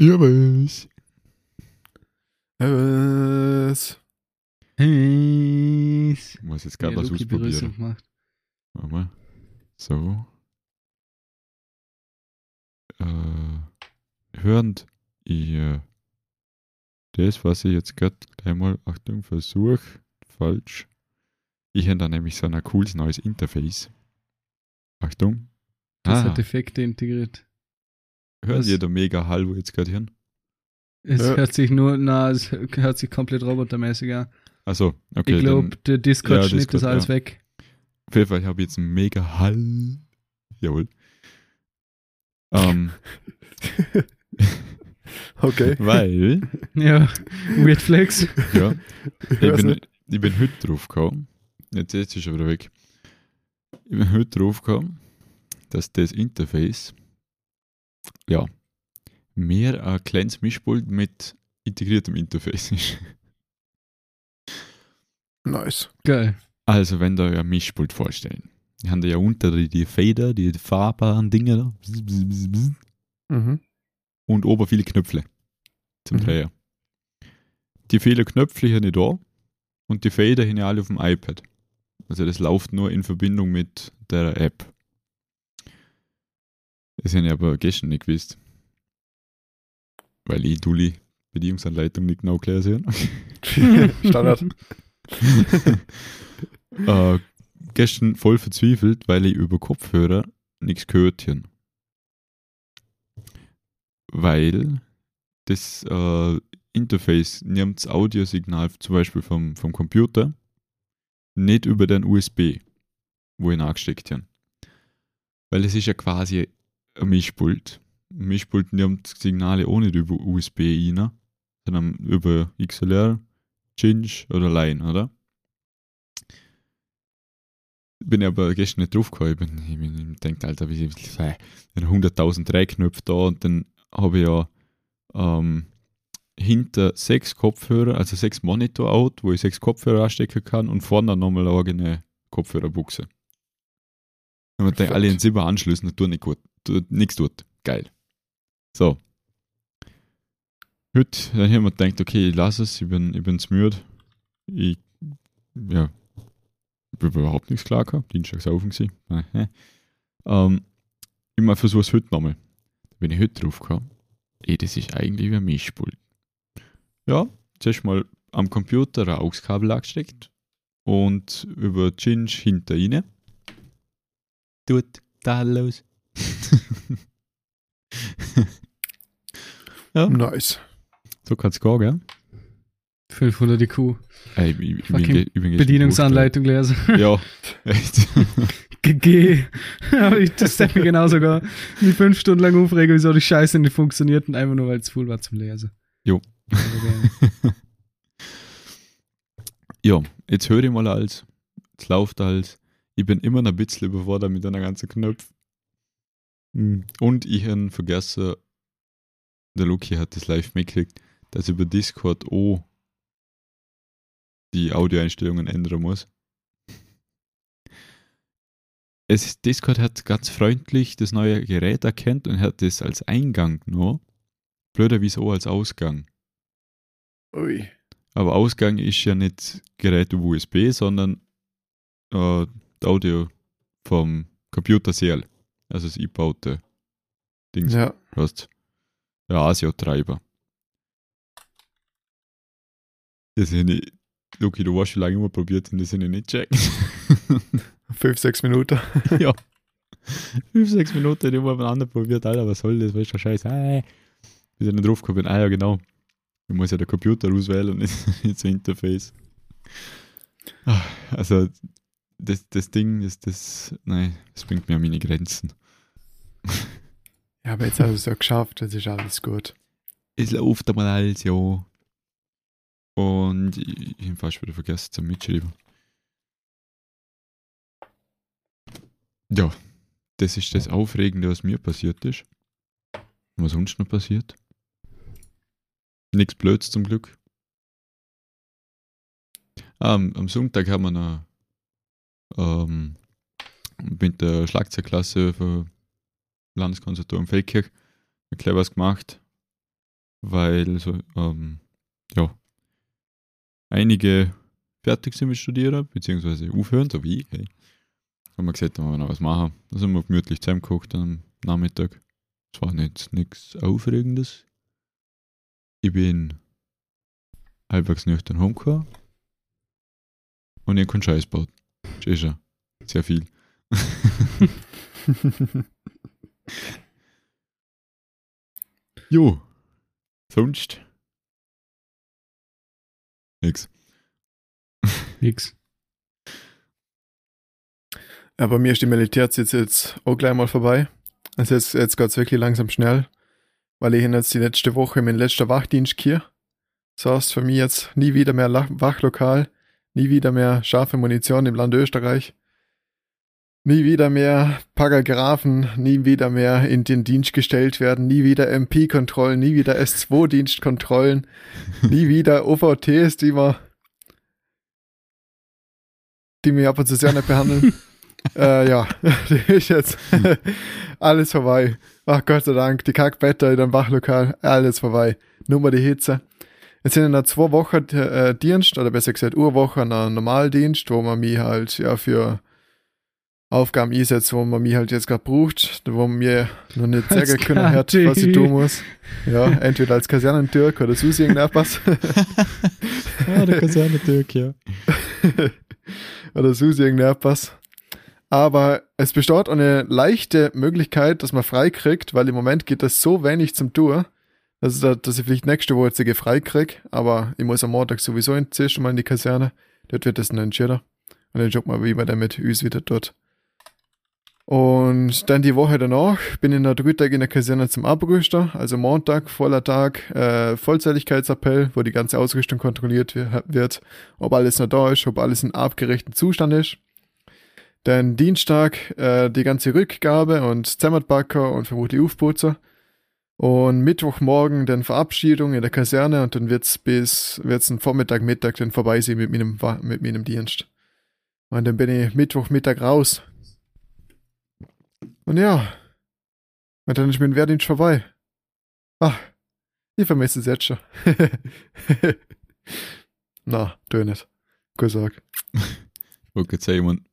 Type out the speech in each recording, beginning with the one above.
Ja, was? Was? Hey. Ich muss jetzt gerade was ausprobieren. gemacht. Warte mal. So. Äh, hörend ihr das, was ich jetzt gerade gleich mal, Achtung, Versuch, falsch. Ich habe da nämlich so ein cooles neues Interface. Achtung. Das Ah, hat Effekte integriert. Hören Sie da mega Hall, wo jetzt gerade hören? Es Ja. hört sich nur, na, es hört sich komplett robotermäßig an. Also, okay. ich glaube, der Discord-Schnitt Discord, ist alles ja. weg. Auf jeden Fall habe ich jetzt einen mega Hall. Jawohl. Ähm, Okay. weil, Ja, Weird Flex. ja, ich bin, ich bin heute drauf gekommen. Jetzt, jetzt ist er wieder weg. Ich bin heute drauf gekommen, dass das Interface, ja, mehr ein kleines Mischpult mit integriertem Interface ist. Nice. Geil. Also, wenn da ja ein Mischpult vorstellen. Die haben da ja unter die, Fader, die fahrbaren Dinge da. Bzz, bzz, bzz, bzz. Mhm. und oben viele Knöpfe zum Mhm. Drehen. Die vielen Knöpfe hier nicht da und die Fader hier alle auf dem iPad. Also das läuft nur in Verbindung mit der App. Das habe ich aber gestern nicht gewusst. Weil ich Dulli Bedienungsanleitung nicht genau gelesen habe. Standard. äh, gestern voll verzweifelt, weil ich über Kopfhörer nichts gehört habe. Weil das äh, Interface nimmt das Audiosignal zum Beispiel vom, vom Computer nicht über den USB, wo ich ihn angesteckt habe. Weil es ist ja quasi ein Mischpult. Ein Mischpult nimmt Signale auch nicht über USB rein, sondern über XLR, Cinch oder Line, oder? bin ich aber gestern nicht draufgekommen. Ich bin, ich bin ich denkt, Alter, wie äh, 100.000 Drehknöpfe da und dann habe ich ja ähm, hinter sechs Kopfhörer, also sechs Monitor-Out, wo ich sechs Kopfhörer anstecken kann und vorne nochmal eine eigene Kopfhörerbuchse. Und man denkt, alle in Silber anschließen, das tut nicht gut. Nichts tut. Geil. So. Heute, dann haben wir gedacht, okay, ich lasse es, ich bin, ich bin zu müde. Ich, ja, ich habe überhaupt nichts klar gehabt. Dienstag saufen gewesen. Äh, ähm, ich mal versuche es heute nochmal. Wenn ich heute drauf kam, ey, das ist eigentlich wie ein Mischpult. Ja, zuerst mal am Computer ein AUX-Kabel angesteckt und über Cinch hinter rein. Tut da los. ja, Nice. so kann es gehen, gell? 500 IQ. Ey, ich, ich, Bedienungsanleitung lesen. Ja, echt. GG. Das hätte mich genau sogar wie fünf Stunden lang aufregen, wieso die Scheiße nicht funktioniert und einfach nur, weil es full war zum Lesen. Jo. Also, ja, jetzt höre ich mal alles. Jetzt läuft alles. Ich bin immer noch ein bisschen überfordert mit einer ganzen Knopf. Hm. Und ich habe vergessen, der Luki hat das live mitgekriegt, dass ich über Discord auch die Audioeinstellungen ändern muss. Es ist, Discord hat ganz freundlich das neue Gerät erkannt und hat das als Eingang nur. Blöder wie so als Ausgang. Ui. Aber Ausgang ist ja nicht Gerät über USB, sondern äh, das Audio vom Computer selber. Also das eingebaute Ding. Ja. Hast. Der ASIO-Treiber. Das sind ich, Luki, du warst schon lange immer probiert und das sind ich nicht checkt. Fünf, sechs Minuten. ja. Fünf, sechs Minuten immer miteinander probiert, Alter, was soll das, weißt du, Scheiße. Äh. Bis ich dann drauf gekommen bin, ah ja, genau. Ich muss ja den Computer auswählen und nicht, nicht das Interface. Ah, Also, das, das Ding, das, das, nein, das bringt mir an meine Grenzen. Ja, aber jetzt hast du es ja geschafft, jetzt ist alles gut. Es läuft einmal alles, ja. Und ich, ich habe fast wieder vergessen zu mitschreiben. Ja, das ist das Aufregende, was mir passiert ist. Was sonst noch passiert? Nichts Blöds zum Glück. Am, am Sonntag haben wir noch ähm, mit der Schlagzeugklasse für Landeskonservatorium Feldkirch ein kleines was gemacht. weil so, ähm, ja, einige fertig sind mit Studieren, beziehungsweise aufhören, so wie ich. Hey. Haben wir gesagt, da wollen wir noch was machen. Da sind wir gemütlich zusammengekocht am Nachmittag. Es war nicht nichts Aufregendes. Ich bin halbwegs nüchtern heimgekommen und ich habe keinen Scheiß gebaut. Das ist ja sehr viel. jo. Sonst? Nix. Nix. Ja, bei mir ist die Militärzeit jetzt auch gleich mal vorbei. Also jetzt, jetzt geht es wirklich langsam schnell, weil ich jetzt die letzte Woche meinen letzten Wachdienst hier. Das heißt für mich jetzt nie wieder mehr Wachlokal, nie wieder mehr scharfe Munition im Land Österreich, nie wieder mehr Paragraphen, nie wieder mehr in den Dienst gestellt werden, nie wieder MP-Kontrollen, nie wieder S2-Dienstkontrollen, nie wieder OVTs, die man die mich ab und zu sehr nicht behandeln. äh, ja, die ist jetzt alles vorbei. Ach Gott sei Dank, die Kackbetter in dem Wachlokal, alles vorbei. Nur mal die Hitze. Jetzt sind noch zwei Wochen äh, Dienst, oder besser gesagt Urwoche, ein Normaldienst, wo man mich halt ja für Aufgaben einsetzt, wo man mich halt jetzt gerade braucht, wo man mir noch nicht Als sagen können hat, was ich tun muss. Ja, entweder als Kasernentürk oder sonst irgendetwas. Ja, der Kaserne-Türk, ja. oder sonst irgendetwas. Aber es besteht eine leichte Möglichkeit, dass man frei kriegt, weil im Moment geht das so wenig zum Tour, dass, ich- dass ich vielleicht nächste Woche jetzt frei krieg. Aber ich muss am Montag sowieso zuerst mal in die Kaserne. Dort wird das dann entschieden. Und dann schaut mal, wie man dann mit uns wieder dort. Und dann die Woche danach bin ich noch drei Tage in der Kaserne zum Abrüster, also Montag, voller Tag, äh, Vollzeitigkeitsappell, wo die ganze Ausrüstung kontrolliert wi- wird, ob alles noch da ist, ob alles in abgerechten Zustand ist. Dann Dienstag äh, die ganze Rückgabe und Zimmerbacker und vermutlich Aufputzer. Und Mittwochmorgen dann Verabschiedung in der Kaserne und dann wird's bis wird's ein Vormittag, Mittag dann vorbei sein mit meinem, mit meinem Dienst. Und dann bin ich Mittwochmittag raus. Und ja, und dann ist mein Wehrdienst vorbei. Ach, ich vermisse es jetzt schon. Na, du nicht. Gesagt. Ich wollte gerade sagen, man,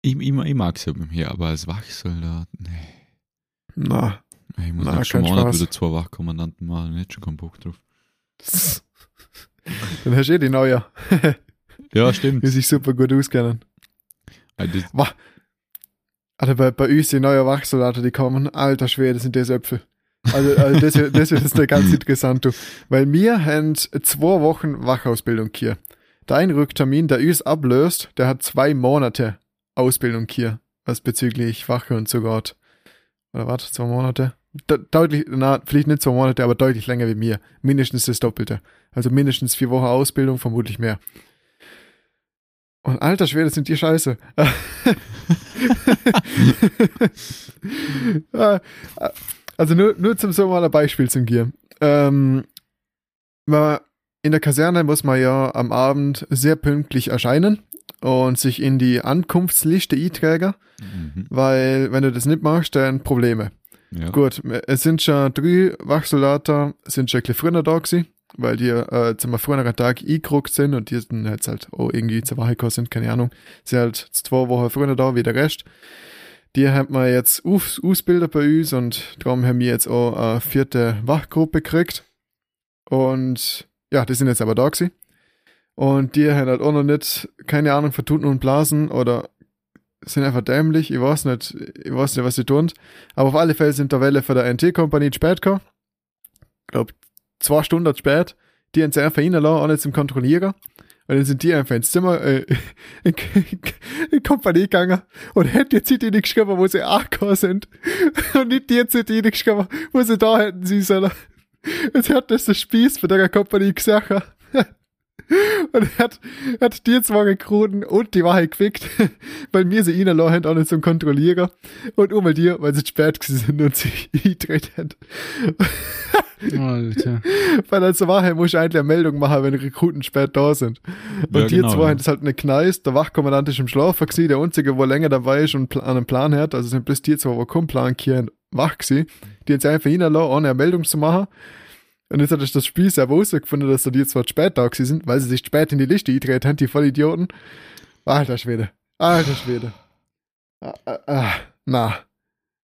ich, ich, ich mag es ja beim hier, aber als Wachsoldat, nee. Na, Ich muss Na, Monat Spaß. wieder zwei Wachkommandanten machen, nicht schon keinen Bock drauf. dann hast du eh die neue, Ja, stimmt. die sich super gut auskennen. Ah, das- Also bei, bei uns die neuen Wachsoldaten, die kommen, alter Schwede, sind das Äpfel. Also, also das, das wird jetzt ganz interessant. Weil wir haben zwei Wochen Wachausbildung hier. Der Einrücktermin, der uns ablöst, der hat zwei Monate Ausbildung hier, was bezüglich Wache und so geht. Oder warte, zwei Monate? De deutlich, na, vielleicht nicht zwei Monate, aber deutlich länger wie mir. Mindestens das Doppelte. Also mindestens vier Wochen Ausbildung, vermutlich mehr. Und alter Schwede, sind die scheiße. Ah, also nur, nur zum so mal ein Beispiel zum Gier. Ähm, man, in der Kaserne muss man ja am Abend sehr pünktlich erscheinen und sich in die Ankunftsliste eintragen, mhm. weil wenn du das nicht machst, dann Probleme. ja. Gut, es sind schon drei Wachsoldaten, sind schon ein bisschen früher da gewesen, weil die äh, zum früheren Tag eingerückt sind und die sind jetzt halt auch irgendwie zur Wache gekommen sind, keine Ahnung. Sind halt zwei Wochen früher da wie der Rest. Die haben wir jetzt aus, ausbildet bei uns und darum haben wir jetzt auch eine vierte Wachgruppe gekriegt. Und ja, die sind jetzt aber da gewesen. Und die haben halt auch noch nicht, keine Ahnung, vertun und blasen oder sind einfach dämlich, ich weiß nicht, ich weiß nicht, was sie tun. Aber auf alle Fälle sind der Welle von der NT-Kompanie spät gekommen. Ich glaube, zwei Stunden spät. Die haben sie einfach reinlassen, nicht zum Kontrollieren. Und dann sind die einfach ins Zimmer, äh, in, in Kompanie gegangen und hätten die geschrieben, wo sie angekommen sind. Und nicht die jetzt nicht die geschrieben, wo sie da hätten sie sollen. Jetzt hat das der Spieß von der Kompanie gesagt. Und er hat, hat die zwei Rekruten und die Wahrheit gefickt, weil wir sie reinlassen haben, auch nicht zum Kontrollieren. Und einmal die, weil sie zu spät sind und sich eingetreten haben. Alter. Weil als Wahrheit muss ich eigentlich eine Meldung machen, wenn Rekruten spät da sind. Und Ja, die genau, zwei ja. haben das halt nicht gekneist. Der Wachkommandant ist im gewesen, der einzige, wo länger dabei ist und an einem Plan hat. Also sind bloß die zwei, wo keinen Plan kennen wach gewesen. Die haben sich einfach hinterlassen, ohne eine Meldung zu machen. Und jetzt hat er das Spiel sehr gefunden, dass die zwar spät da sind, weil sie sich spät in die Liste gedreht haben, die Vollidioten. Alter Schwede. Alter Schwede. Ah, ah, ah, na.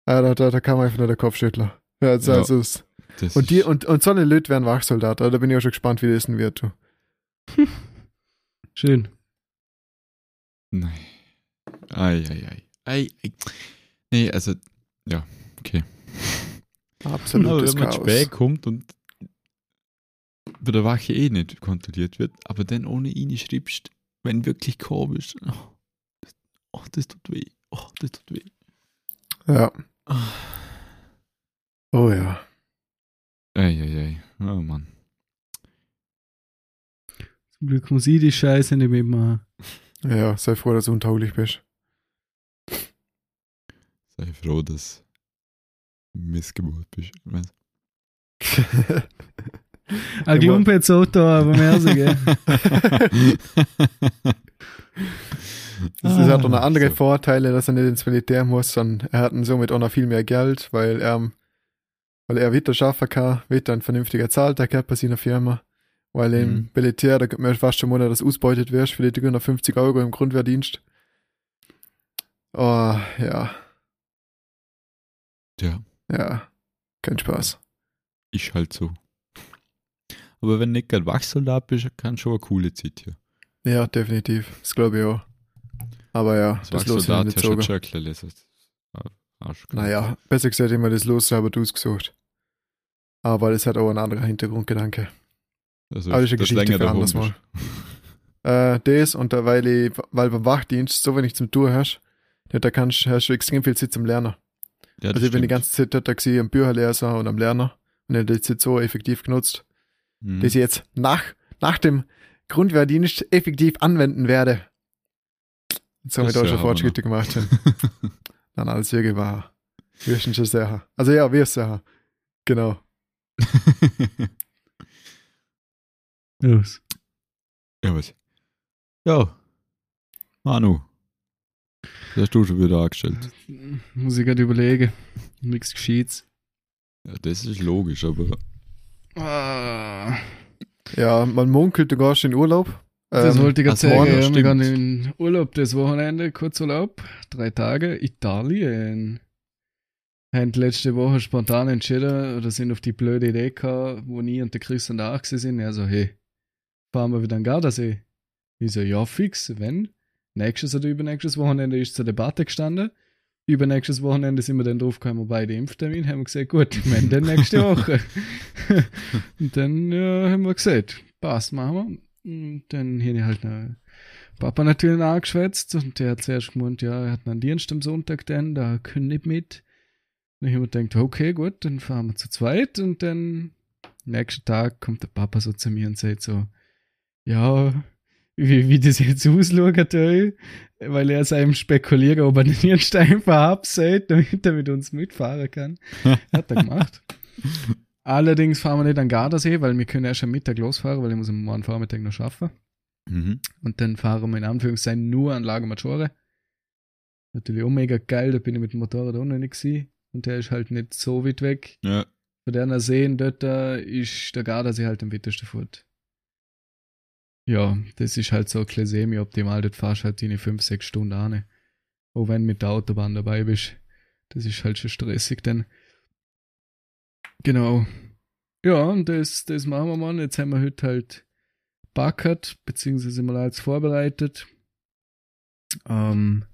Ah, da, da, da kam einfach nur der Kopfschüttler. Ja, also, Ja. also es- Das und, die, ist- und, und so eine Leute werden Wachsoldaten. Da bin ich auch schon gespannt, wie das denn wird. Du. Schön. Nein. Ei, ei, ei. Ei, ei. Nee, also, ja, okay. Aber Absolutes wenn man Chaos. spät kommt und bei der Wache eh nicht kontrolliert wird, aber dann ohne ihn schreibst, wenn wirklich komisch. Oh, das, oh, das tut weh. Oh, das tut weh. Ja. Oh ja. Ei, ei, ei. Oh Mann. Zum Glück muss ich die Scheiße nicht mitmachen. Ja, sei froh, dass du untauglich bist. Sei froh, dass du Missgeburt bist. Weißt? Auto, aber mehr so, gell? Das ist hat auch noch andere so. Vorteile, dass er nicht ins Militär muss, sondern er hat dann somit auch noch viel mehr Geld, weil er, weil er wieder schaffen kann, wird ein vernünftiger Zahltag gehabt bei seiner Firma. Weil im Mhm. Militär, da gibt man fast schon Monat, dass ausbeutet wirst für die 350 Euro im Grundwehrdienst. Oh, ja, Ja, ja, kein Spaß. ist halt so. Aber wenn nicht gerade Wachsoldat bist, kann schon eine coole Zeit hier. Ja, definitiv, das glaube ich auch. Aber ja, Als das los du schon ein Arsch. Naja, besser gesagt immer das Los selber ausgesucht. Aber das hat auch einen anderen Hintergrundgedanke. Also, Aber das ist eine Geschichte für anderes bist. Äh, das und da, weil, ich, weil beim Wachdienst so wenig zum Tun hast, da kannst, hast du extrem viel Zeit zum Lernen. Ja, das also ich bin die stimmt. ganze Zeit dort da am Bücherleser und am Lerner und habe die Zeit so effektiv genutzt, Mhm. dass ich jetzt nach, nach dem Grundwehrdienst effektiv anwenden werde. Und somit Das auch ist schon Fortschritte gemacht haben. Dann alles wirklich war. Wir sind schon sehr. Also ja, wir sind sehr. Genau. Los. ja, was? Ja. Manu. Das hast du schon wieder angestellt. Muss ich gerade überlegen. Nichts Gescheites. Ja, das ist logisch, aber Ja, man munkelt, du gehst in Urlaub. das Ähm, wollte ich gerade also sagen. morgen, Ja, wir stimmt. gehen in Urlaub das Wochenende, Kurzurlaub. Drei Tage, Italien. Haben letzte Woche spontan entschieden oder sind auf die blöde Idee gekommen, wo nie und der Chris und der auch sind. Er so, hey, fahren wir wieder an Gardasee. Ich so, ja, fix, wenn. Nächstes oder übernächstes Wochenende ist zur Debatte gestanden. Übernächstes Wochenende sind wir dann drauf gekommen, beide Impftermin, haben wir gesagt, gut, wir haben dann nächste Woche. und dann ja, haben wir gesagt, passt, machen wir. Und dann hier halt noch Papa natürlich angeschwätzt und der hat zuerst gemeint, ja, er hat einen Dienst am Sonntag dann, da können nicht mit. Dann haben wir gedacht, okay, gut, dann fahren wir zu zweit und dann nächsten Tag kommt der Papa so zu mir und sagt so, ja, wie, wie das jetzt ausschaut, weil er seinem spekulieren, ob er den Dienst einfach abseit, damit er mit uns mitfahren kann. Hat er gemacht. Allerdings fahren wir nicht an Gardasee, weil wir können erst am Mittag losfahren, weil ich muss am Morgen Vormittag noch arbeiten. mhm. Und dann fahren wir in Anführungszeichen nur an Lago Maggiore. Natürlich auch mega geil, da bin ich mit dem Motorrad auch noch nicht gewesen. Und der ist halt nicht so weit weg. ja, Von der Seen dort ist der Gardasee halt am weitesten fort. Ja, das ist halt so ein bisschen semi-optimal. Dort fahrst halt deine 5, 6 Stunden an. Auch wenn du mit der Autobahn dabei bist. Das ist halt schon stressig dann. Genau. Ja, und das, das machen wir mal. Jetzt haben wir heute halt backert, beziehungsweise mal als vorbereitet. Ähm,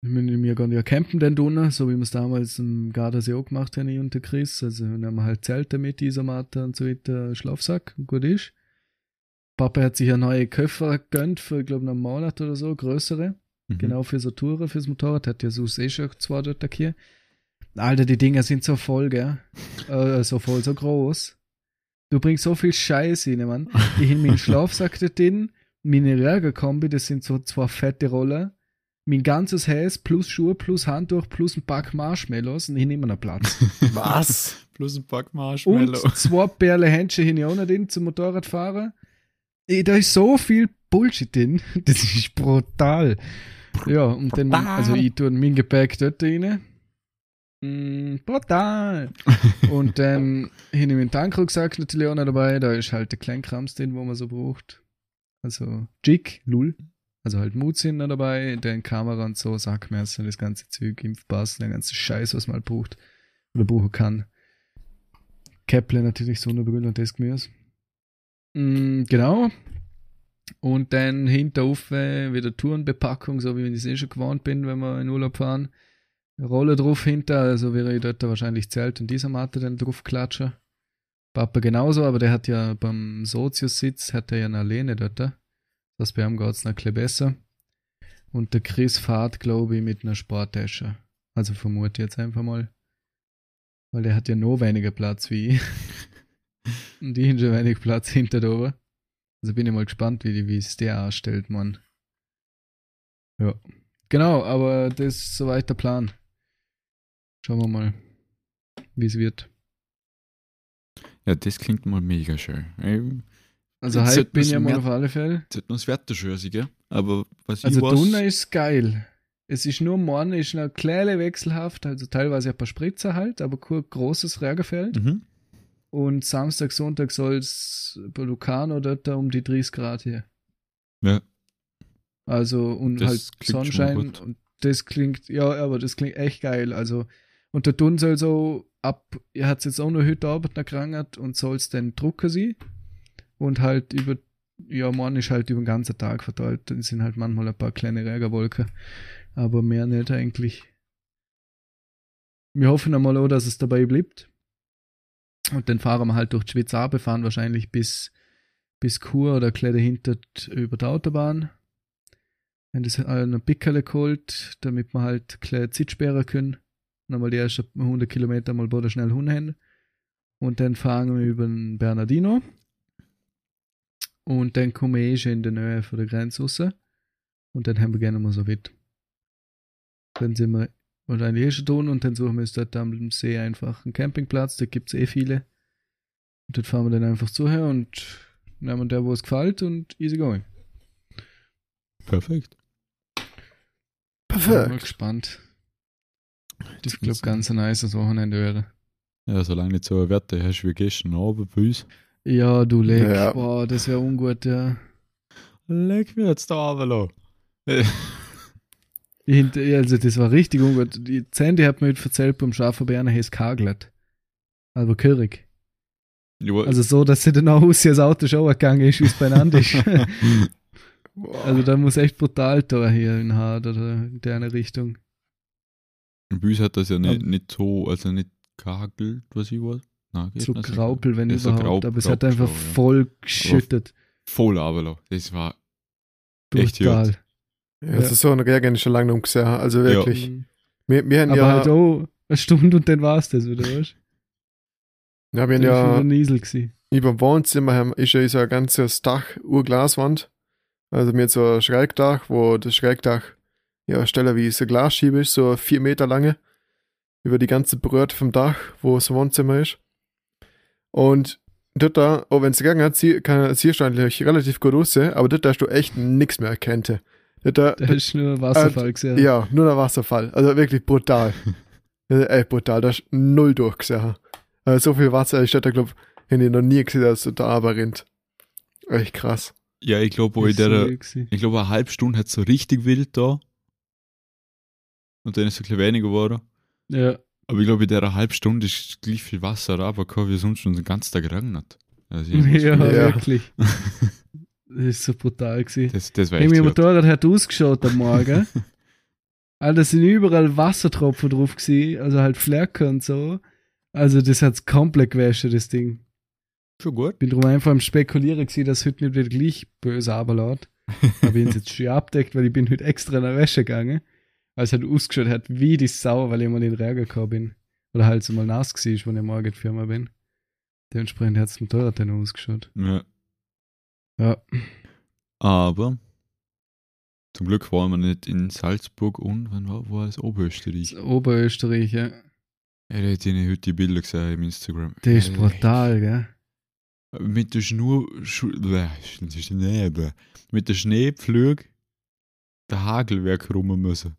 wir wir gehen ja campen dann drinnen, so wie wir es damals im Gardasee auch gemacht haben, ich und der Chris. Also dann haben wir halt Zelte mit, Isomatte und so weiter, Schlafsack, gut ist. Papa hat sich ja neue Köffer gegönnt für, ich glaube, einen Monat oder so, größere. mhm. Genau für so Touren, fürs Motorrad. Hat ja so eh schon zwei dort hier. Alter, die Dinger sind so voll, gell? äh, so voll, so groß. Du bringst so viel Scheiß rein, Mann. Ich habe meinen Schlafsack dort drin, meine Regerkombi, das sind so zwei fette Rollen. Mein ganzes Häs plus Schuhe plus Handtuch plus ein Pack Marshmallows und ich nehme noch Platz. Was? Plus ein Pack Und Marshmallow. zwei Perle Händchen ich auch noch drin zum Motorradfahren. Da ist so viel Bullshit drin. Das ist brutal. Ja, und dann, Brutal. also ich tue mein Gepäck dort rein. Mm, brutal. und dann hin ich meinen Tankrucksack natürlich auch noch dabei. Da ist halt der Kleinkrams drin, wo man so braucht. Also Jig, Lul. Also halt Mut sind noch dabei, dann Kamera und so, Sackmesser, das ganze Zeug, Impfpass, der ganze Scheiß, was man halt braucht oder brauchen kann. Käpple natürlich, Sonnenbrille und das Gemüse. Mm, genau. Und dann hinterhof äh, wieder Tourenbepackung, so wie ich es eh schon gewohnt bin, wenn wir in Urlaub fahren. Rolle drauf hinter, also wäre ich dort wahrscheinlich Zelt und dieser Matte dann drauf klatschen. Papa genauso, aber der hat ja beim Sozius-Sitz, hat er ja eine Lehne dort. Das bei ihm geht es noch ein besser. Und der Chris fährt, glaube ich, mit einer Sporttasche. Also vermute ich jetzt einfach mal. Weil der hat ja noch weniger Platz wie ich. Und die haben schon wenig Platz hinter da oben. Also bin ich mal gespannt, wie, es der ausstellt, Mann. Ja. Genau, aber das ist soweit der Plan. Schauen wir mal, wie es wird. Ja, das klingt mal mega schön. Ich, Also Jetzt Hype sollten bin ich mal mehr- auf alle Fälle. noch das Wetter schön gell? Aber was Also ich weiß, Dunner ist geil. Es ist nur morgen ist noch kleine wechselhaft, also teilweise ein paar Spritzer halt, aber kein großes Regenfeld. Mhm. Und Samstag, Sonntag soll es bei Lucano dort da um die 30 Grad hier. Ja. Also und Das halt Sonnenschein und das klingt, ja, aber das klingt echt geil. Also und der Dun soll so ab, er hat jetzt auch noch heute Abend noch gerangert und soll es dann drucken sie und halt über, ja, morgen ist halt über den ganzen Tag verteilt. Dann sind halt manchmal ein paar kleine Regenwolken, aber mehr nicht eigentlich. Wir hoffen einmal auch, dass es dabei bleibt. Und dann fahren wir halt durch die Schweiz runter, fahren wahrscheinlich bis, bis Chur oder gleich dahinter t- über die Autobahn. Haben das einen Pickerle geholt, damit wir halt gleich Zeit sperren können. Nochmal die ersten 100 Kilometer mal boden schnell hin. Und dann fahren wir über den Bernardino. Und dann kommen wir eh schon in der Nähe von der Grenze raus. Und dann haben wir gerne mal so weit. Dann sind wir wahrscheinlich eh schon tun und dann suchen wir uns dort am See einfach einen Campingplatz. Da gibt es eh viele. Und dort fahren wir dann einfach zu her und nehmen der, wo es gefällt und easy going. Perfekt. Bin mal Perfekt. gespannt. Das glaube ganz ein nices Wochenende wäre. Ja, solange nicht so ein Wetter hast wie gestern Abend bei uns. Ja, du Leck. Ja. Boah, das wäre ungut, ja. Leg mir jetzt da runter. Ja, also das war richtig ungut. Die Sandy hat mir heute erzählt, beim Schafen Berner heißt kagelt. Aber Körig. Ja, Also so, dass sie dann auch aus das Auto schon gegangen ist, wie es beieinander ist. also da muss echt brutal da hier in Hart oder in der Richtung. bei uns hat das ja nicht, Aber- nicht so, also nicht gehagelt, was ich weiß. Nein, So Graupel, wenn Ja, so überhaupt. Graup- aber es hat einfach ja. voll geschüttet. Voll runterlassen. Das war echt Brutal. Ja, also so einen Regen ist schon lange nicht gesehen. Also wirklich. Mhm. Wir, wir haben Aber ja, halt auch eine Stunde und dann war es das wieder, weißt ja, wir du? haben Das war ja Niesel gewesen. über dem Wohnzimmer haben, ist ja so ein ganzes Dach, Urglaswand. Also mit so ein Schrägdach, wo das Schrägdach ja Stelle wie so Glasschiebe ist, so vier Meter lange. Über die ganze Breite vom Dach, wo das Wohnzimmer ist. Und dort da, auch wenn es gegangen hat, sie, kann, siehst du eigentlich relativ gut aussehen, aber dort hast du echt nichts mehr erkennt. Da, Da ist nur Wasserfall gesehen. ja, nur der Wasserfall. Also wirklich brutal. echt brutal. Da ist null durchgesehen. Also so viel Wasser ist da, glaube ich, hätte ich noch nie gesehen, dass da aber rennt. Echt krass. Ja, ich glaube, wo ich der, ich glaube, eine halbe Stunde hat es so richtig wild da. Und dann ist es ein bisschen weniger geworden. Ja, Aber ich glaube, in der halben Stunde ist gleich viel Wasser runtergekommen, wie sonst schon den ganzen Tag geregnet. Also ich ja, Ja. wirklich. Das ist so brutal gewesen. Das, das war Hey, echt mein. Motorrad hat ausgeschaut am Morgen. Alter, sind überall Wassertropfen drauf gewesen, also halt Flecken und so. Also das hat's komplett gewaschen, das Ding. Schon gut. Bin drum einfach am spekulieren gewesen, dass heute nicht wieder gleich böse runterlässt. Habe ich jetzt schon abdeckt, weil ich bin heute extra in der Wäsche gegangen. Weil es halt ausgeschaut hat wie die Sau, weil ich mal in den Regen gekommen bin. Oder halt so mal nass gewesen ist, wenn ich morgen in die Firma bin. Dementsprechend hat das Motorrad dann ausgeschaut. Ja. Ja. Aber zum Glück waren wir nicht in Salzburg und wann war, war es Oberösterreich? Das Oberösterreich, ja. Ja, da hätte ich heute die Bilder gesehen im Instagram. Das ist brutal, gell? Mit der Schnur, Schu, mit der Schneepflug der Hagelwerk rum müssen.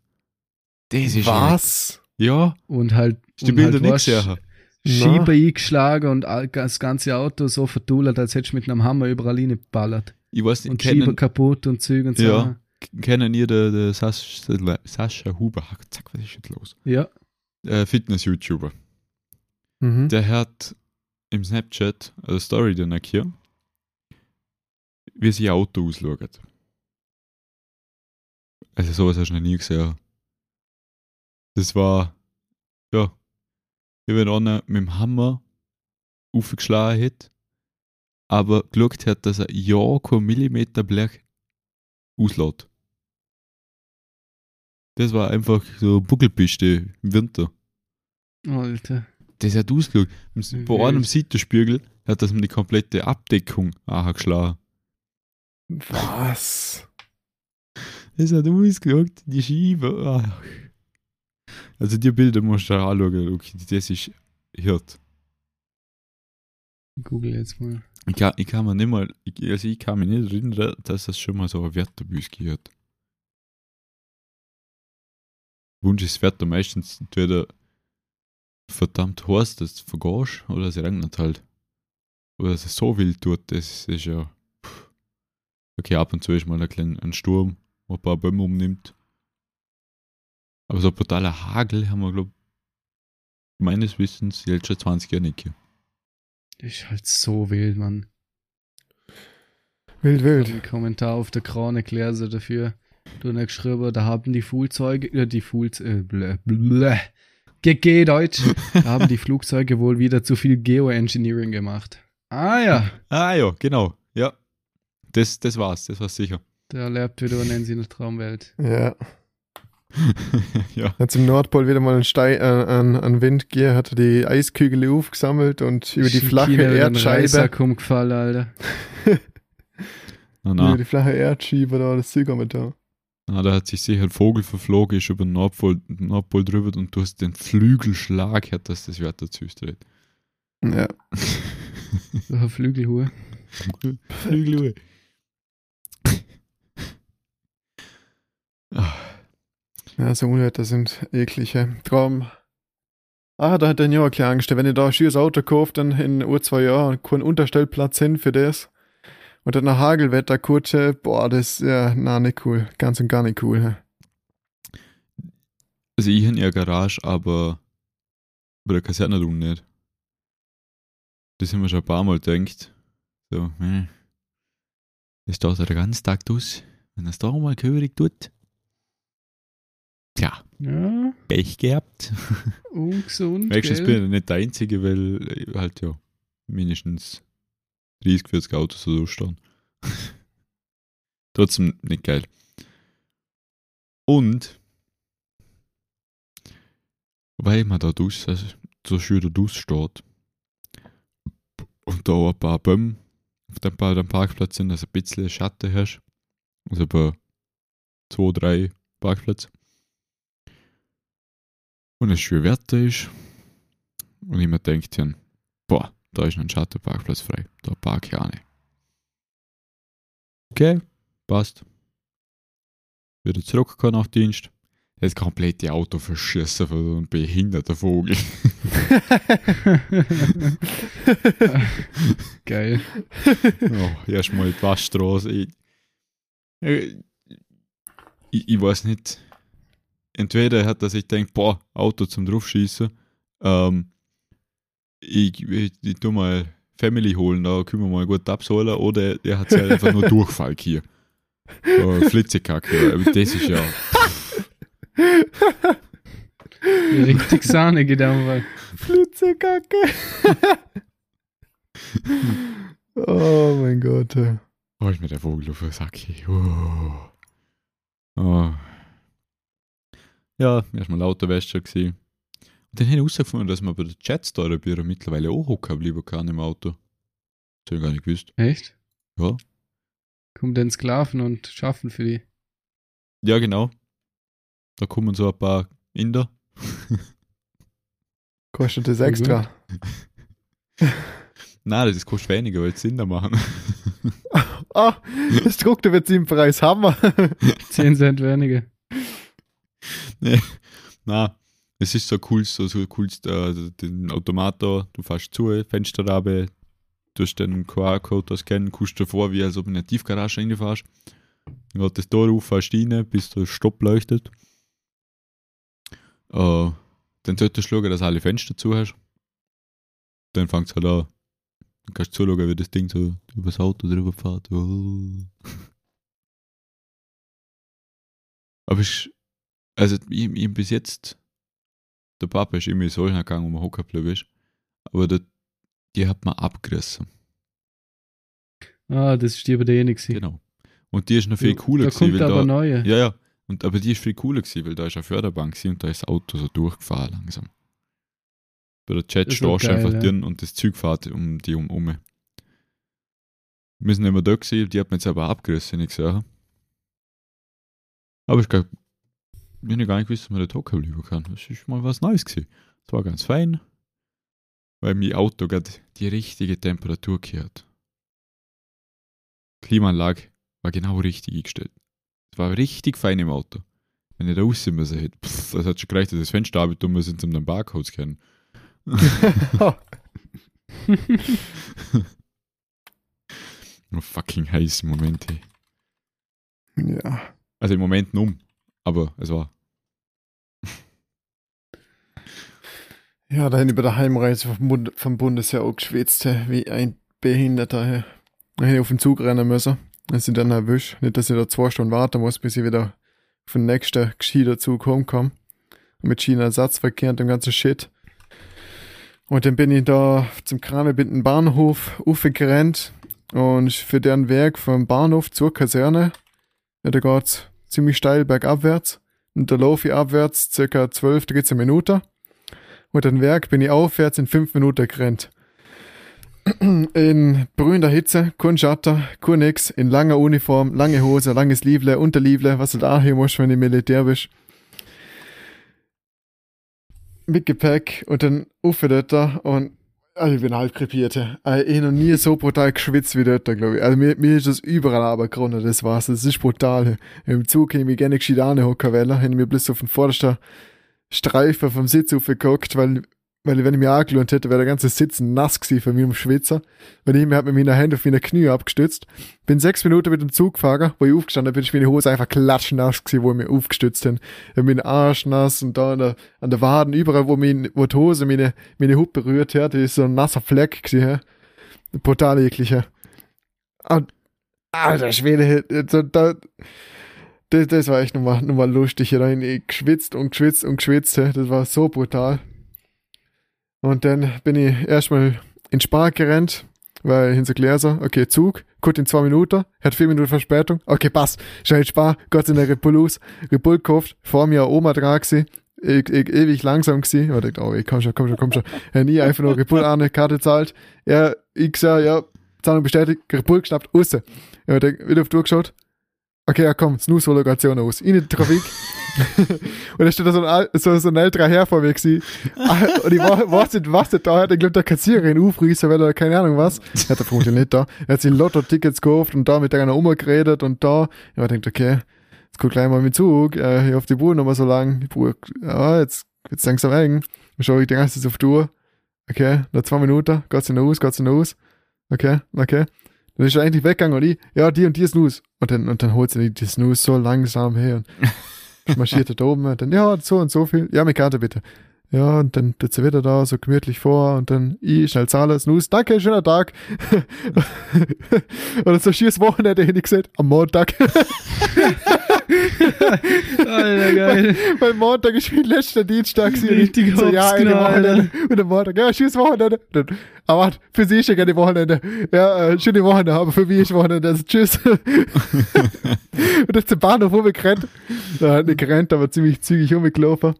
Das ist Was? Ja, und halt, die und Bilder halt nicht gesehen. Schieber eingeschlagen und das ganze Auto so verdullert, als hättest du mit einem Hammer überall reingeballert. Ich weiß nicht, Und Schieber kennen, kaputt und Züge und so. Ja. kennen ihr den, den Sascha, Sascha Huber? Zack, was ist jetzt los? Ja. Äh, Fitness-YouTuber. Mhm. Der hat im Snapchat eine Story dann hier, wie sich ein Auto ausschaut. Also sowas hast du noch nie gesehen. Das war, ja, wenn einer mit dem Hammer aufgeschlagen hat, aber geschaut hat, dass er ja kein Millimeter Blech auslässt. Das war einfach so Buckelpiste im Winter. Alter. Das hat ausgeschaut. Bei einem Seitenspiegel hat das ihm die komplette Abdeckung angeschlagen. Was? Das hat ausgeschaut, die Scheibe. Ach. Also die Bilder musst du dir anschauen, okay, das ist hart. Google jetzt mal. Ich kann, ich kann mir nicht mal, ich, also ich kann mich nicht erinnern, dass das schon mal so ein Wetterbüs gehört. Wunsch ist das Wetter meistens entweder verdammt heiß, dass du vergehst, oder es regnet halt. Oder dass es so wild tut, das ist ja. pff. Okay, ab und zu ist mal ein kleiner ein Sturm, wo ein paar Bäume umnimmt. Aber so brutaler Hagel haben wir, glaube meines Wissens die letzten 20 Jahre nicht gehabt. Ist halt so wild, Mann. Wild, wild. Ein Kommentar auf der Krone klärt sie dafür. Du hast geschrieben, da haben die Flugzeuge, äh, die Fools, äh, blä, blä, GG Deutsch, da haben die Flugzeuge wohl wieder zu viel Geoengineering gemacht. Ah ja, Ah ja, genau. Ja. Das, das war's, das war's sicher. der lebt wieder sie eine Traumwelt. Ja. ja. Hat im Nordpol wieder mal einen, Stein, äh, einen, einen Wind gegeben, hat er die Eiskügel aufgesammelt und über die flache Erdscheibe, Reissack umgefallen, Alter. Na, über na, die flache Erdscheibe da das Zeug mit da. na, da hat sich sicher ein Vogel verflogen, ist über den Nordpol, Nordpol drüber und du hast den Flügelschlag, hat das das Wetter zu dreht. Ja. So eine Flügelhuhe. Flügel. Ah, Ja, so Unwetter sind eklige Traum. Ah, da hat er ja auch keine Angst. Wenn ich da ein schönes Auto kauft, dann in ein, zwei Jahren keinen Unterstellplatz hin für das. Und dann ein Hagelwetterkutsche, boah, das ist ja, na, nicht cool. Ganz und gar nicht cool. hä? Also ich in ihrer Garage, aber bei der Kaserne tun nicht. Das haben wir schon ein paar Mal gedacht. So, hm. Das dauert ja den ganzen Tag aus. Wenn das da mal gehörig tut. Tja, Ja, Pech gehabt. ungesund, Wenigstens bin ich nicht der Einzige, weil halt ja mindestens 30, 40 Autos so stehen. Trotzdem nicht geil. Und weil man da dus, also so schön da dus steht und da ein paar Bäume auf dem, Pa- dem Parkplatz sind, also ein bisschen Schatten hast, also bei zwei, drei Parkplätze und es schön Wetter ist und ich mir denkt, ja, boah, da ist noch ein Schattenparkplatz frei, da park ich auch nicht. Okay, passt. Wieder zurückgekommen nach Dienst. Das komplette Auto verschissen von so einem behinderten Vogel. Geil. oh, erstmal die Waschstraße. Ich, ich, ich weiß nicht. Entweder hat er sich gedacht, boah, Auto zum draufschießen. Ähm, ich, ich, ich tu mal Family holen, da können wir mal gut abholen. Oder er hat halt einfach nur Durchfall hier. Oh, Flitzekacke. Das ist ja. Richtig Sahne gedacht. Flitzekacke. oh mein Gott. Oh, ist mir der Vogel auf den Sack. Oh. Oh. Ja, erstmal Autowäscher gesehen. Und dann habe ich herausgefunden, dass man bei der Jetstore Büro mittlerweile auch hocken bleiben kann im Auto. Das habe ich gar nicht gewusst. Echt? Ja. Kommen denn Sklaven und schaffen für die. Ja, genau. Da kommen so ein paar Inder. Kostet das extra. Nein, das kostet weniger, weil sie Inder machen. Ah, das druckte wird sie im Preis. Hammer. 10 Cent weniger. Na, Es ist so cool, so, so cool, äh, den Automat da, du fährst zu, Fenster da, durch den QR-Code das scannen, kommst du vor, wie als ob du in eine Tiefgarage reinfährst. Dann geht das Tor auf, fährst rein, bis der Stopp leuchtet. Äh, dann solltest du schauen, dass alle Fenster zu hast. Dann fängt es halt an. Dann kannst du zuschauen, wie das Ding so über das Auto drüber fährt. Oh. Aber ich, also ich, ich bis jetzt, der Papa ist immer solchen gegangen, wo man hocken geblieben ist. Aber der, die hat man abgerissen. Ah, das ist die bei der gewesen. Genau. Und die ist noch viel cooler Da gewesen, kommt weil aber da, neue. ja, ja. Und, aber die ist viel cooler gewesen, weil da ist eine Förderbahn gewesen und da ist das Auto so durchgefahren langsam. Bei der Chat stehst du einfach ja. drin und das Zeug fährt um die um. um. Wir sind immer da gewesen, die hat man jetzt aber abgerissen, ich gesehen. Aber ich glaube, ich habe gar nicht gewusst, dass man da hocken bleiben kann. Das ist mal was Neues gewesen. Es war ganz fein, weil mein Auto gerade die richtige Temperatur gehört. Klimaanlage war genau richtig eingestellt. Es war richtig fein im Auto. Wenn ich da raus müssen hätte, pff, das hat schon gereicht, dass das Fenster tun müssen, um den Barcode scannen. Oh, fucking heiß im Moment, ey. ja. Also im Moment um, aber es war. Ja, da habe ich bei der Heimreise vom, Bund vom Bundesheer auch geschwitzt, hä, wie ein Behinderter. ich auf den Zug rennen müssen. Dann sind dann erwischt. Nicht, dass ich da zwei Stunden warten muss, bis ich wieder den nächsten gescheiter Zug hochkomme. Mit Schienenersatzverkehr und dem ganzen Shit. Und dann bin ich da zum Kranebinden Bahnhof aufgerannt. Und für deren Weg vom Bahnhof zur Kaserne, ja, da geht's ziemlich steil bergabwärts. Und da laufe ich abwärts circa 12, 13 Minuten. Und den Werk bin ich aufwärts in 5 Minuten gerannt. In brühender Hitze, kein Schatten, kein nix, in langer Uniform, lange Hose, langes Lievle, Unterlievle, was du da hier musst, wenn du Militär bist. Mit Gepäck und dann Uffe dort und also ich bin halb krepiert. Also ich hab noch nie so brutal geschwitzt wie dort, glaube ich. Also mir, mir ist das überall aber gerundet, das war's. Das ist brutal. Im Zug hätte ich mich gerne gescheit anhocken wollen, hätte mir bloß auf den vordersten Streifen vom Sitz aufgeguckt, weil, weil wenn ich mir angelohnt hätte, wäre der ganze Sitz nass gewesen von mir im Schwitzer. Weil ich mir mit meiner Hände auf meine Knie abgestützt. Bin sechs Minuten mit dem Zug gefahren, wo ich aufgestanden bin, ist meine Hose einfach klatschnass gewesen, wo ich mir aufgestützt habe. Ich hab meinen Arsch nass und da an der, an der Waden, überall, wo, mein, wo die Hose meine, meine Haut berührt hat, ist so ein nasser Fleck gewesen? Brutal eklig? Und, alter Schwede, da, da, das, das war echt nochmal, nochmal lustig. Ich geschwitzt und geschwitzt und geschwitzt. Das war so brutal. Und dann bin ich erstmal in Spar gerannt, weil ich in so Gläser, okay, Zug, gut in zwei Minuten, hat vier Minuten Verspätung, okay, passt, schnell Spar, Gott in der Repul aus, Repul gekauft, vor mir eine Oma dran gewesen, ich, ich, ewig langsam gewesen, und ich oh, ey, komm schon, komm schon, komm schon, er nie einfach nur Repul an, Karte zahlt, ja, ich gesagt, ja, Zahlung bestätigt, Repul geschnappt, raus. Ja, ich wieder auf die Uhr geschaut, Okay, ja komm, Snooze-Hologration aus. In die Trafik. Und da steht da so ein, so, so ein älterer Herr vor mir und ich war, nicht, was der da hat. Ich glaube, der Kassiererin aufreißen, weil er keine Ahnung was. Hat er vermutlich nicht da. Er hat sich Lotto-Tickets gekauft und da mit einer Oma geredet und da. Ich denkt, okay, jetzt guck gleich mal mit Zug. Äh, hier auf die Buhr nochmal so lang. Die Buhr, ja, jetzt wird's langsam eng. Dann schaue ich die ganze Zeit auf die Uhr. Okay, noch zwei Minuten. Geht's in aus, geht's in aus. Okay, okay. Dann ist er eigentlich weggegangen und ich, ja, die und die Snooze. Und dann, und dann holt sie die Snooze so langsam her und marschiert er da oben. Und dann, ja, so und so viel. Ja, mit Karte bitte. Ja, und dann sie wieder da so gemütlich vor und dann ich schnell zahlen, Snooze, danke, schöner Tag. Oder so schieres Wochenende hin, ich gesagt, am Montag. Alter, geil. Weil Montag ist wie letzter Dienstag. Richtig so, ja, eine Wochenende. Und am Montag, ja, schönes Wochenende. Aber warte, für sie ist ja keine Wochenende. Ja, äh, schöne Wochenende, aber für mich ist Wochenende. Also, tschüss. und ist zum Bahnhof rumgerannt. Da hat nicht gerannt, aber ziemlich zügig rumgelaufen.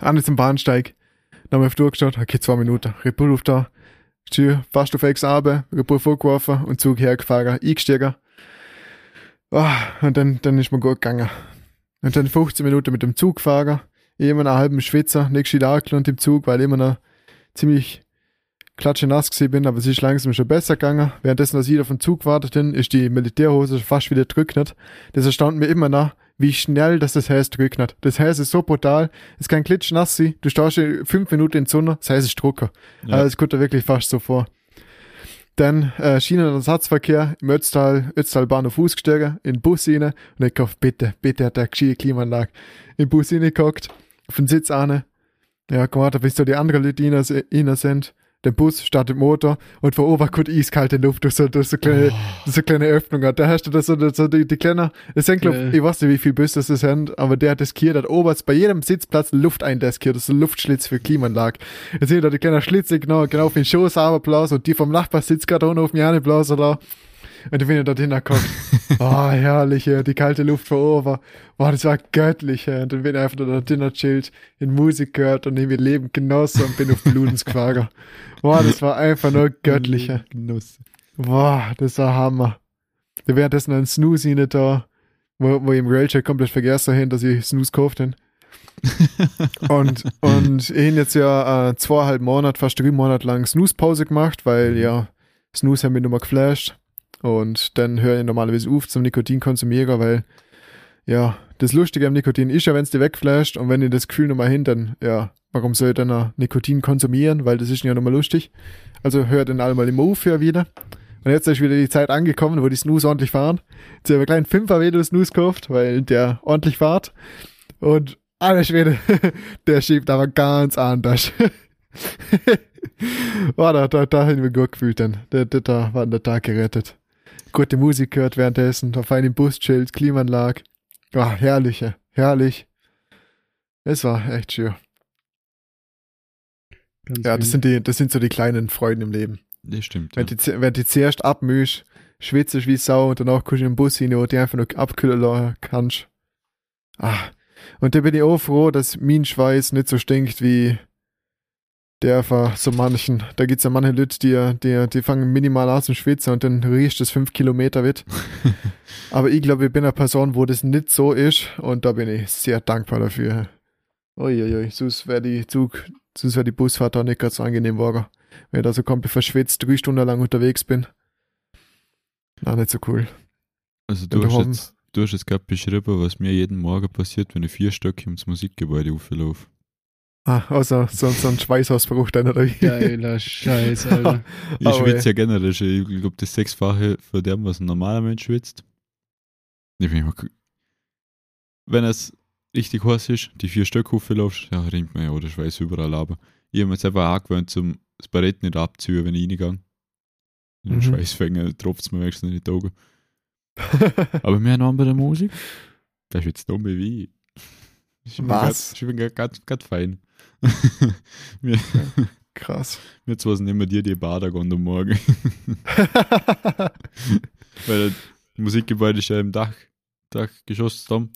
An zum Bahnsteig. Dann haben wir auf die Uhr geschaut, okay, zwei Minuten. Repul auf da. Tschüss, fast auf Ex Abe, Repul vorgeworfen und Zug hergefahren, eingestiegen. Ah, und dann, dann ist mir gut gegangen. Und dann 15 Minuten mit dem Zug gefahren. Ich immer einen halben Schwitzer, nicht gescheit angelohnt im Zug, weil ich immer noch ziemlich klatschenass gewesen bin, aber es ist langsam schon besser gegangen. Währenddessen, dass ich auf den Zug wartet, ist die Militärhose fast wieder getrocknet. Das erstaunt mir immer noch, wie schnell das das Häs trocknet. Das Häs ist so brutal. Es kann klitschnass sein. Du stehst fünf Minuten in die Sonne, das Häs ist trocken. Ja. Also, das kommt da wirklich fast so vor. Dann äh, Schienenersatzverkehr im Ötztal, Ötztal Bahnhof ausgestiegen, in den Bus rein und ich gehofft, bitte, bitte hat der gescheite Klimaanlage. In den Bus reingehockt, auf den Sitz an. Ja, gewartet, bis da die anderen Leute rein, rein sind. Der Bus startet Motor und von oben kommt eiskalte Luft durch so, durch so, kleine, durch so kleine Öffnungen. Da hast du das so, so die, die kleine, es sind, glaub, ich weiß nicht, wie viel Bus das sind, aber der hat deskiert, hat oberst bei jedem Sitzplatz Luft eindeskiert, das ist ein Luftschlitz für Klimaanlage. Jetzt seht ihr die kleine Schlitze genau, genau auf den Schoß runterblasen und die vom Nachbar sitzt gerade unten auf mir blasen da. Und wenn ihr dort hinkommt, oh, herrlich, die kalte Luft von oben. Boah, das war göttlich, ja. Und dann bin ich einfach dort drinnen chillt, in Musik gehört und irgendwie Leben genossen und bin auf Blutens gefahren. Boah, das war einfach nur göttlich. Genuss. Boah, das war Hammer. Da währenddessen ein Snooze rein da, wo, wo ich im Railcheck komplett vergessen habe, dass ich Snooze gekauft habe. und, und ich habe jetzt ja äh, zweieinhalb Monate, fast drei Monate lang Snooze-Pause gemacht, weil ja, Snooze hat mich nochmal geflasht. Und dann höre ich normalerweise auf zum Nikotin konsumieren, weil ja, das Lustige am Nikotin ist ja, wenn es dir wegflasht und wenn ich das Gefühl nochmal hin, dann ja, warum soll ich dann Nikotin konsumieren, weil das ist ja nochmal lustig. Also hör dann einmal im Move für wieder. Und jetzt ist wieder die Zeit angekommen, wo die Snooze ordentlich fahren. Jetzt habe ich einen kleinen Fünfer wieder Snooze gekauft, weil der ordentlich fährt. Und alle Schwede, der schiebt aber ganz anders. oh, da, da, da habe ich mich gut gefühlt dann. Da, da, da war der Tag gerettet. Gute Musik gehört währenddessen, auf einem Bus chillt, Klimaanlage. Oh, herrlich, ja, herrlich. Es war echt schön. Ganz Ja, das sind die, das sind so die kleinen Freuden im Leben. Das stimmt. Ja. Wenn du, wenn du zuerst abmühst, schwitzt wie Sau und danach kommst du in den Bus hin, wo du einfach nur abkühlen lassen kannst. Ah. Und da bin ich auch froh, dass mein Schweiß nicht so stinkt wie der von so manchen. Da gibt's ja manche Leute, die, die, die fangen minimal an zu schwitzen und dann riecht es fünf Kilometer weit. Aber ich glaube, ich bin eine Person, wo das nicht so ist und da bin ich sehr dankbar dafür. Uiuiui, sonst wäre die Zug, sonst wäre die Busfahrt auch nicht ganz so angenehm geworden. Wenn ich da so komplett verschwitzt drei Stunden lang unterwegs bin. Na, nicht so cool. Also du hast, jetzt, du hast jetzt gerade beschrieben, was mir jeden Morgen passiert, wenn ich vier Stöcke ins Musikgebäude auflaufe. Ah, außer so, so ein Schweißausbruch dann, oder wie? Geiler Scheiß, Alter. Ich schwitze ja generell schon. Ich glaube, das Sechsfache von dem, was ein normaler Mensch schwitzt. Ich bin immer, wenn es richtig heiß ist, die vier Stück hochläufst, ja, ringt mir ja, oder Schweiß überall aber. Ich habe mir jetzt einfach angewöhnt, zum das Barett nicht abzuziehen, wenn ich reingehe. Im Mhm. Schweißfänger tropft es mir wenigstens in die Augen. Aber wir haben bei der Musik, das ist jetzt dumm wie ich. Ich bin Was? grad- Ich bin gerade fein. wir, Krass. wir zwei sind immer dir die Bader gehen am Morgen. Weil das Musikgebäude ist ja im Dach, Dachgeschoss da.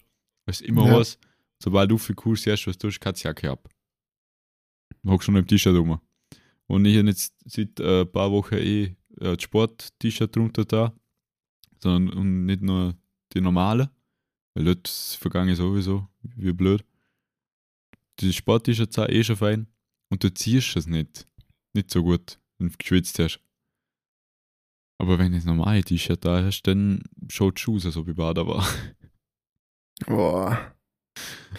Es ist immer Ja. was. Sobald du für Kurs siehst, was du tust, kannst du Jacke ab. Du hockst schon am T-Shirt rum. Und ich habe jetzt seit äh, ein paar Wochen eh äh, das Sport-T-Shirt drunter da. Sondern und nicht nur die normale. Weil dort vergangen sowieso wie blöd. Die Sport-T-Shirts sind eh schon fein. Und du ziehst es nicht. Nicht so gut, wenn du geschwitzt hast. Aber wenn du das normale T-Shirt da hast, dann schaut die Schuhe aus, als ob ich Bader war. Boah.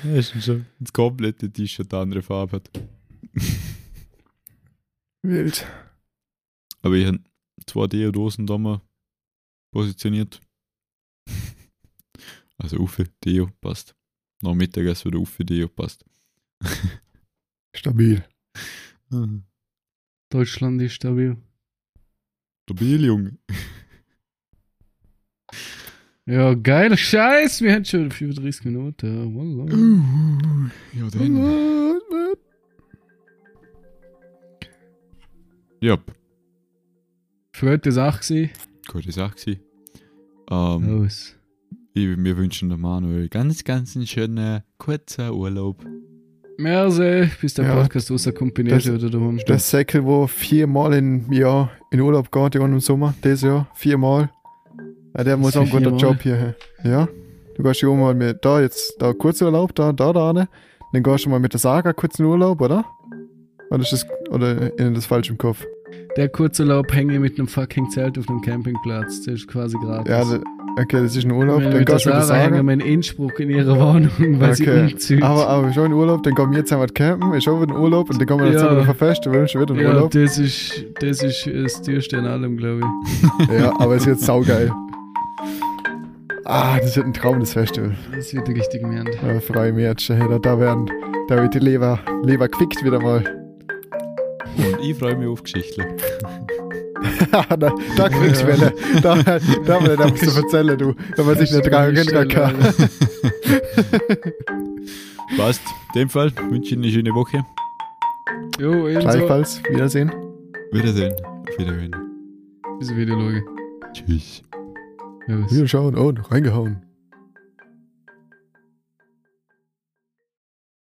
Ja, ist schon. Das komplette T-Shirt eine andere Farbe hat. Wild. Aber ich habe zwei Deodosen da mal positioniert. Also Uffe, Deo, passt. Nach Mittagessen wieder Uffe, Deo, passt. Stabil. Deutschland ist stabil. Stabil, Junge. Ja, geiler Scheiß. Wir haben schon 35 Minuten. Ja, wallah. Ja, dann. Ja, Freute Sache gewesen. gute Sache gewesen. Ähm, Los. Wir wünschen dem Manuel ganz, ganz einen schönen, kurzen Urlaub. Merci, bis der Ja, Podcast rauskommt, bin ich das- wieder daheim. Der Säckel, wo viermal im Jahr in Urlaub geht, irgendwann im Sommer, dieses Jahr, viermal. Ja, der muss wie auch einen guten? Job hier haben. Ja. Du gehst ja auch mal mit, da jetzt, da Kurzurlaub, da, da, da, ne? Dann gehst du mal mit der Saga kurz in Urlaub, oder? Oder ist das, oder in das falsch im Kopf? Der Kurzurlaub hänge mit einem fucking Zelt auf einem Campingplatz. Das ist quasi gratis. Ja, da, Okay, das ist ein Urlaub, dann gehst du Sarah hängen Sarah. wir in Innsbruck in ihrer Wohnung, weil sie Okay. umzieht. Aber, aber schon in Urlaub, dann gehen wir jetzt einmal campen, ist auch wieder ein Urlaub und dann kommen wir Ja. zusammen auf ein Festival, schon wieder ein ja, Urlaub. das ist, das ist das teuerste an allem, glaube ich. Ja, aber es wird saugeil. Ah, das wird ein Traum, das Festival. Das wird richtig mehr. Da freue ich mich jetzt schon. Da, da, werden, da wird die Leber, Leber quickt wieder mal. Und ich freue mich auf Geschichten. da, da kriegst du Ja. Welle. Da, da will ich da musst du erzählen, du. Wenn man sich nicht dran erinnern kann. Passt. In dem Fall wünsche ich Ihnen eine schöne Woche. Jo, ebenso. Gleichfalls. Wiedersehen. Wiedersehen. Auf Wiederhören. Bis wieder schauen. Tschüss. Servus. Wieder schauen. Oh, reingehauen.